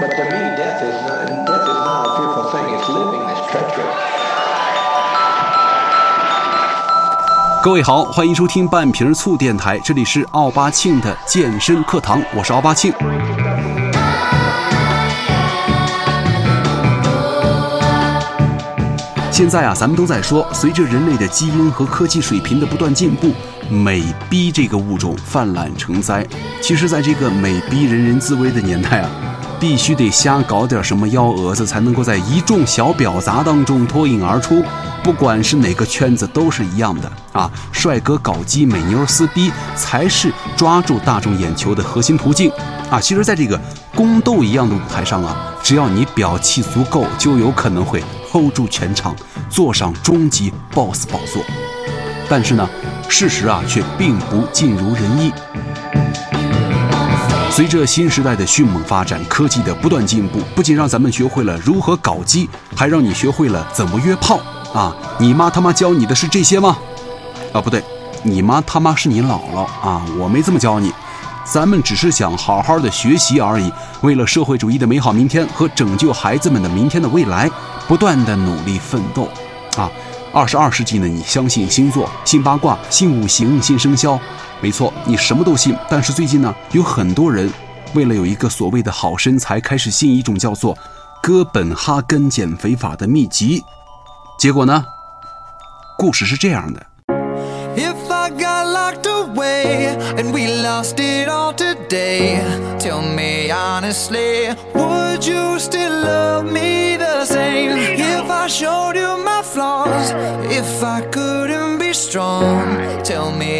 But to me, death is not, death is not a fearful thing. It's living that's treacherous. 各位好，欢迎收听半瓶醋电台，这里是奥巴庆的健身课堂，我是奥巴庆。现在啊，咱们都在说，随着人类的基因和科技水平的不断进步，美逼这个物种泛滥成灾。其实，在这个美逼人人自危的年代啊，必须得瞎搞点什么幺蛾子，才能够在一众小婊砸当中脱颖而出。不管是哪个圈子，都是一样的啊！帅哥搞基，美妞撕逼，才是抓住大众眼球的核心途径啊！其实，在这个宫斗一样的舞台上啊，只要你表气足够，就有可能会 hold 住全场，坐上终极 BOSS 宝座。但是呢，事实啊，却并不尽如人意。随着新时代的迅猛发展，科技的不断进步，不仅让咱们学会了如何搞基，还让你学会了怎么约炮。啊，你妈他妈教你的是这些吗？啊，不对，你妈他妈是你姥姥啊，我没这么教你，咱们只是想好好的学习而已。为了社会主义的美好明天和拯救孩子们的明天的未来，不断的努力奋斗。啊，二十二世纪呢，你相信星座、信八卦、信五行、信生肖，没错，你什么都信。但是最近呢，有很多人为了有一个所谓的好身材，开始信一种叫做哥本哈根减肥法的秘籍。结果呢？故事是这样的。If I got locked away and we lost it all today, tell me honestly, would you still love me the same? If I showed you my flaws, if I couldn't be strong, tell me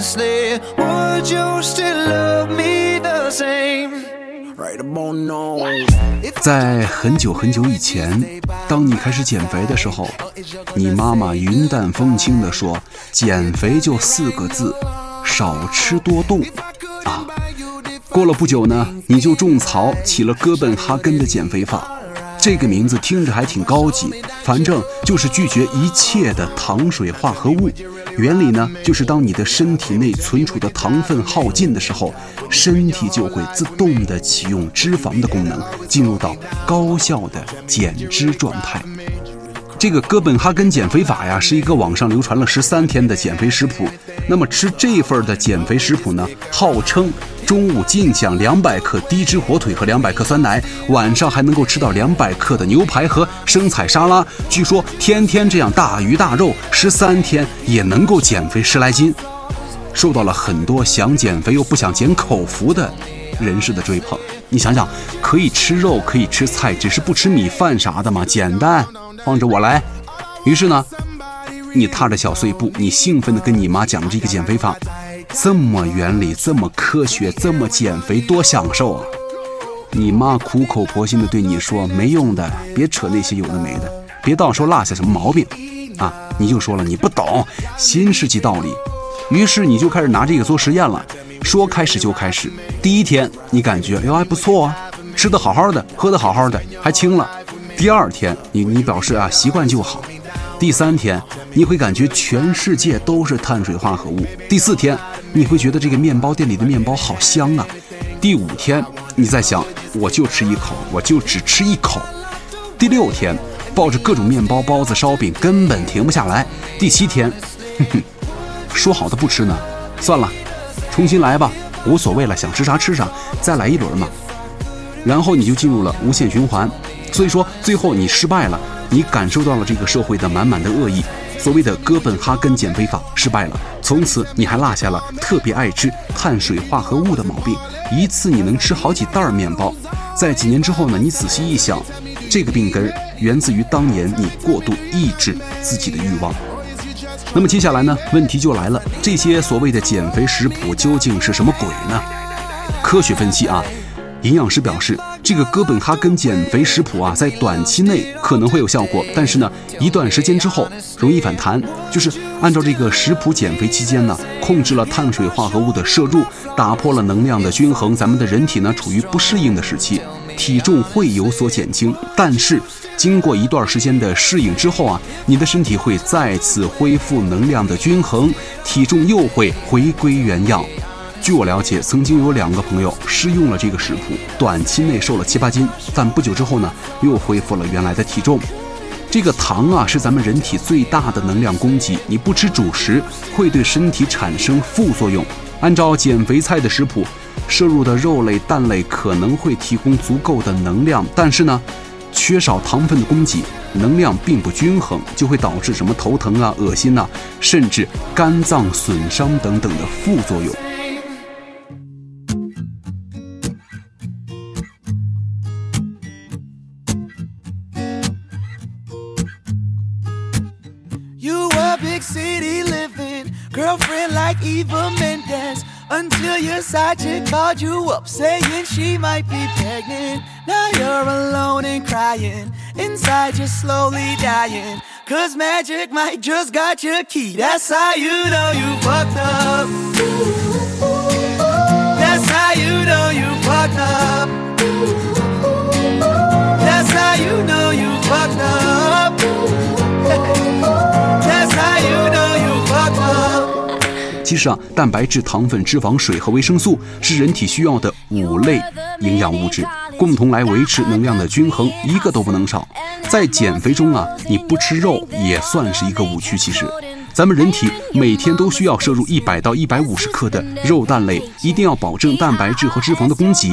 stay would you still love me the same? 在很久很久以前，当你开始减肥的时候，你妈妈云淡风轻地说：“减肥就四个字，少吃多动。”啊，过了不久呢，你就种草起了哥本哈根的减肥法。这个名字听着还挺高级，反正就是拒绝一切的糖水化合物。原理呢，就是当你的身体内存储的糖分耗尽的时候，身体就会自动的启用脂肪的功能，进入到高效的减脂状态。这个哥本哈根减肥法呀，是一个网上流传了十三天的减肥食谱。那么吃这份的减肥食谱呢，号称。中午尽享两百克低脂火腿和两百克酸奶，晚上还能够吃到两百克的牛排和生菜沙拉。据说天天这样大鱼大肉，十三天也能够减肥十来斤，受到了很多想减肥又不想减口福的人士的追捧。你想想，可以吃肉，可以吃菜，只是不吃米饭啥的嘛，简单，放着我来。于是呢，你踏着小碎步，你兴奋地跟你妈讲了这个减肥法。这么原理，这么科学，这么减肥，多享受啊！你妈苦口婆心的对你说：“没用的，别扯那些有的没的，别到时候落下什么毛病啊！”你就说了你不懂新世纪道理，于是你就开始拿这个做实验了。说开始就开始，第一天你感觉哟还不错啊，吃的好好的，喝的好好的，还轻了。第二天你你表示啊习惯就好。第三天你会感觉全世界都是碳水化合物。第四天。你会觉得这个面包店里的面包好香啊！第五天，你在想，我就吃一口，我就只吃一口。第六天，抱着各种面包、包子、烧饼，根本停不下来。第七天，哼哼，说好的不吃呢？算了，重新来吧，无所谓了，想吃啥吃啥，再来一轮嘛。然后你就进入了无限循环。所以说，最后你失败了，你感受到了这个社会的满满的恶意。所谓的哥本哈根减肥法失败了，从此你还落下了特别爱吃碳水化合物的毛病，一次你能吃好几袋面包。在几年之后呢，你仔细一想，这个病根源自于当年你过度抑制自己的欲望。那么接下来呢，问题就来了，这些所谓的减肥食谱究竟是什么鬼呢？科学分析啊。营养师表示，这个哥本哈根减肥食谱啊，在短期内可能会有效果，但是呢，一段时间之后容易反弹。就是按照这个食谱减肥期间呢，控制了碳水化合物的摄入，打破了能量的均衡，咱们的人体呢处于不适应的时期，体重会有所减轻。但是经过一段时间的适应之后啊，你的身体会再次恢复能量的均衡，体重又会回归原样。据我了解，曾经有两个朋友试用了这个食谱，短期内瘦了七八斤，但不久之后呢，又恢复了原来的体重。这个糖啊，是咱们人体最大的能量供给，你不吃主食，会对身体产生副作用。按照减肥菜的食谱，摄入的肉类、蛋类可能会提供足够的能量，但是呢，缺少糖分的供给，能量并不均衡，就会导致什么头疼啊、恶心呐，甚至肝脏损伤等等的副作用。Girlfriend like Eva Mendes until your side chick called you up saying she might be pregnant. Now you're alone and crying, inside you're slowly dying. Cause magic might just got your key. That's how you know you fucked up. 其实啊，蛋白质、糖分、脂肪、水和维生素是人体需要的五类营养物质，共同来维持能量的均衡，一个都不能少。在减肥中啊，你不吃肉也算是一个误区。其实，咱们人体每天都需要摄入一百到一百五十克的肉蛋类，一定要保证蛋白质和脂肪的供给。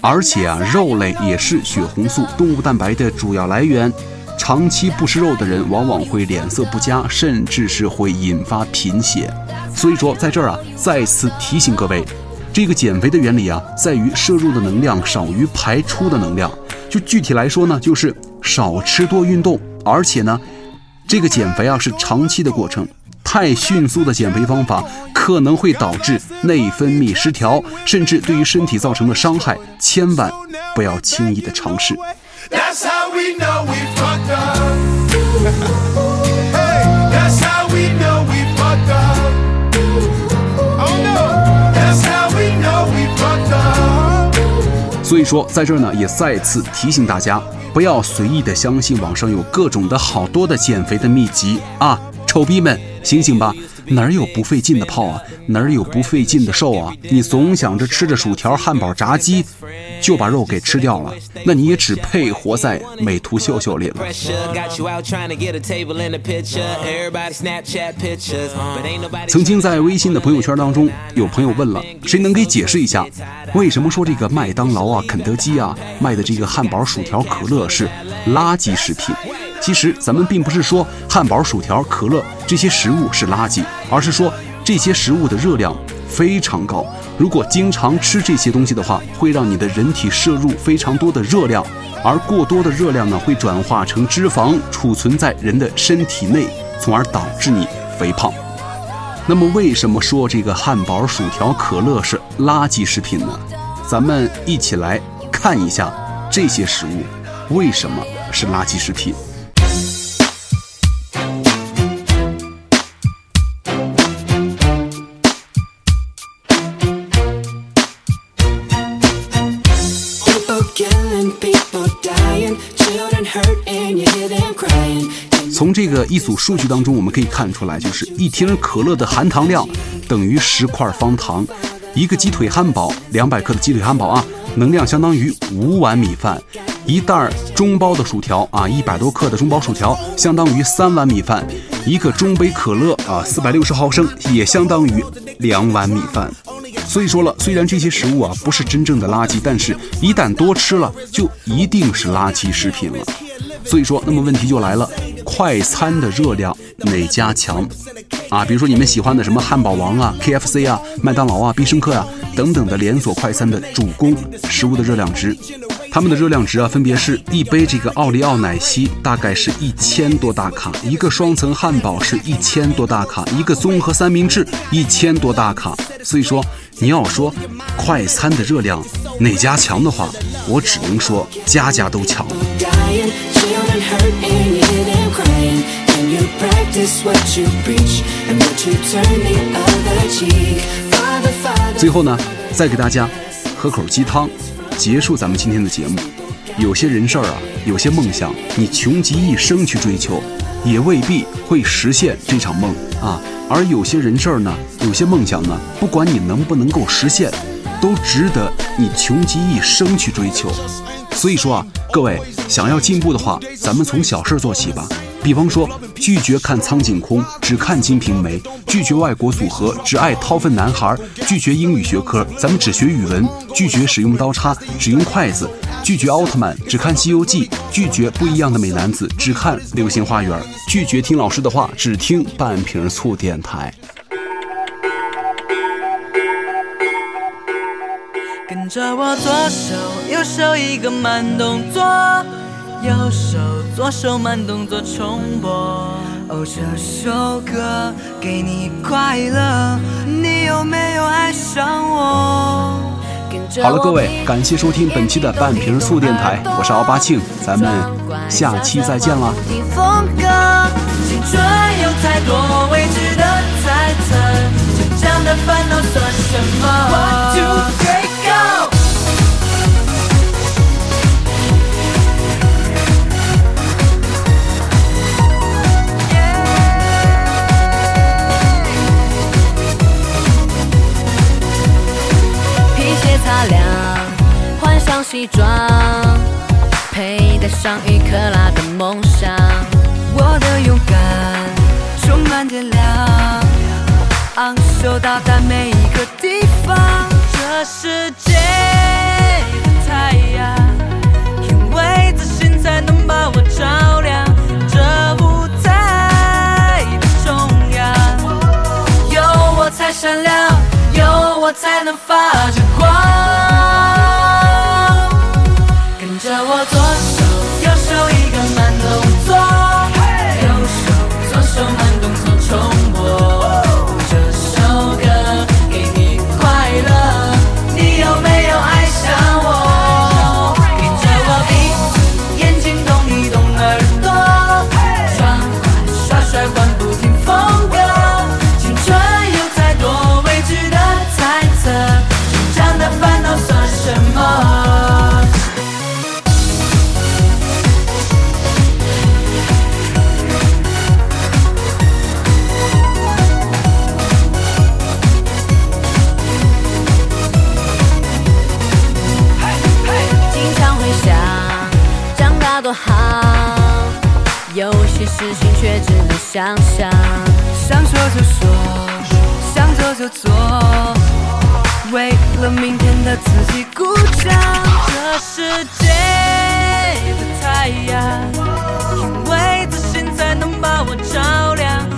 而且啊，肉类也是血红素、动物蛋白的主要来源。长期不吃肉的人，往往会脸色不佳，甚至是会引发贫血。所以说，在这儿啊，再次提醒各位，这个减肥的原理啊，在于摄入的能量少于排出的能量。就具体来说呢，就是少吃多运动，而且呢，这个减肥啊是长期的过程，太迅速的减肥方法可能会导致内分泌失调，甚至对于身体造成了伤害，千万不要轻易的尝试。That's how we know we fucked up. hey, that's how we know we fucked up. Oh no, that's how we know we fucked up. 所以说，在这儿呢，也再次提醒大家，不要随意的相信网上有各种的好多的减肥的秘籍啊！丑逼们，醒醒吧！哪儿有不费劲的泡啊？哪儿有不费劲的瘦啊？你总想着吃着薯条、汉堡、炸鸡就把肉给吃掉了，那你也只配活在美图秀秀里了。曾经在微信的朋友圈当中，有朋友问了，谁能给解释一下，为什么说这个麦当劳啊、肯德基啊卖的这个汉堡、薯条、可乐是垃圾食品？其实咱们并不是说汉堡、薯条、可乐这些食物是垃圾，而是说这些食物的热量非常高。如果经常吃这些东西的话，会让你的人体摄入非常多的热量，而过多的热量呢，会转化成脂肪，储存在人的身体内，从而导致你肥胖。那么，为什么说这个汉堡、薯条、可乐是垃圾食品呢？咱们一起来看一下这些食物为什么是垃圾食品。个一组数据当中，我们可以看出来，就是一听可乐的含糖量等于十块方糖，一个鸡腿汉堡两百克的鸡腿汉堡啊，能量相当于五碗米饭，一袋中包的薯条啊，一百多克的中包薯条相当于三碗米饭，一个中杯可乐啊，四百六十毫升也相当于两碗米饭。所以说了，虽然这些食物啊不是真正的垃圾，但是一旦多吃了，就一定是垃圾食品了。所以说，那么问题就来了，快餐的热量哪家强？啊，比如说你们喜欢的什么汉堡王啊、KFC 啊、麦当劳啊、必胜客啊等等的连锁快餐的主攻食物的热量值，它们的热量值啊，分别是一杯这个奥利奥奶昔大概是一千多大卡，一个双层汉堡是一千多大卡，一个综合三明治一千多大卡。所以说，你要说快餐的热量哪家强的话，我只能说家家都强。最后呢，再给大家喝口鸡汤，结束咱们今天的节目。有些人事儿啊，有些梦想，你穷极一生去追求，也未必会实现这场梦啊。而有些人事儿呢，有些梦想呢，不管你能不能够实现，都值得你穷极一生去追求。所以说啊，各位想要进步的话，咱们从小事做起吧。比方说，拒绝看苍井空，只看金瓶梅；拒绝外国组合，只爱掏粪男孩；拒绝英语学科，咱们只学语文；拒绝使用刀叉，只用筷子；拒绝奥特曼，只看西游记；拒绝不一样的美男子，只看流星花园；拒绝听老师的话，只听半瓶醋电台。跟着我左手右手一个慢动作，右手左手慢动作重播。哦，这首歌给你快乐，你有没有爱上我？好了，各位，感谢收听本期的半瓶醋电台，我是奥巴庆，咱们下期再见啦。听风格，青春有太多未知的猜测，成长的烦恼算什么才能发想想。想说就说，想做就做，为了明天的自己鼓掌。这世界的太阳，因为自信才能把我照亮。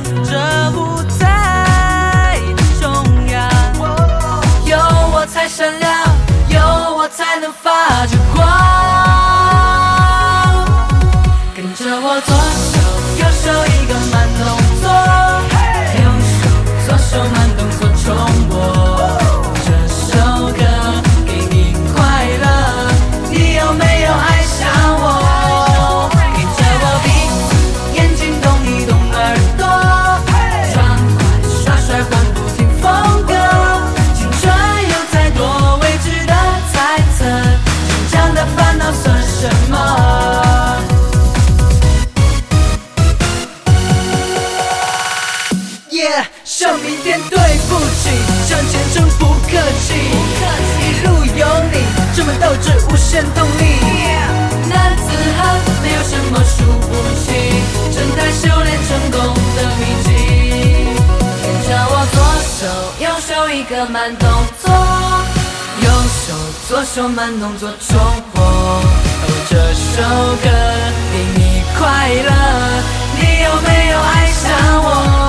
个慢动作右手左手慢动作重播哦这首歌给你快乐。你有没有爱上我？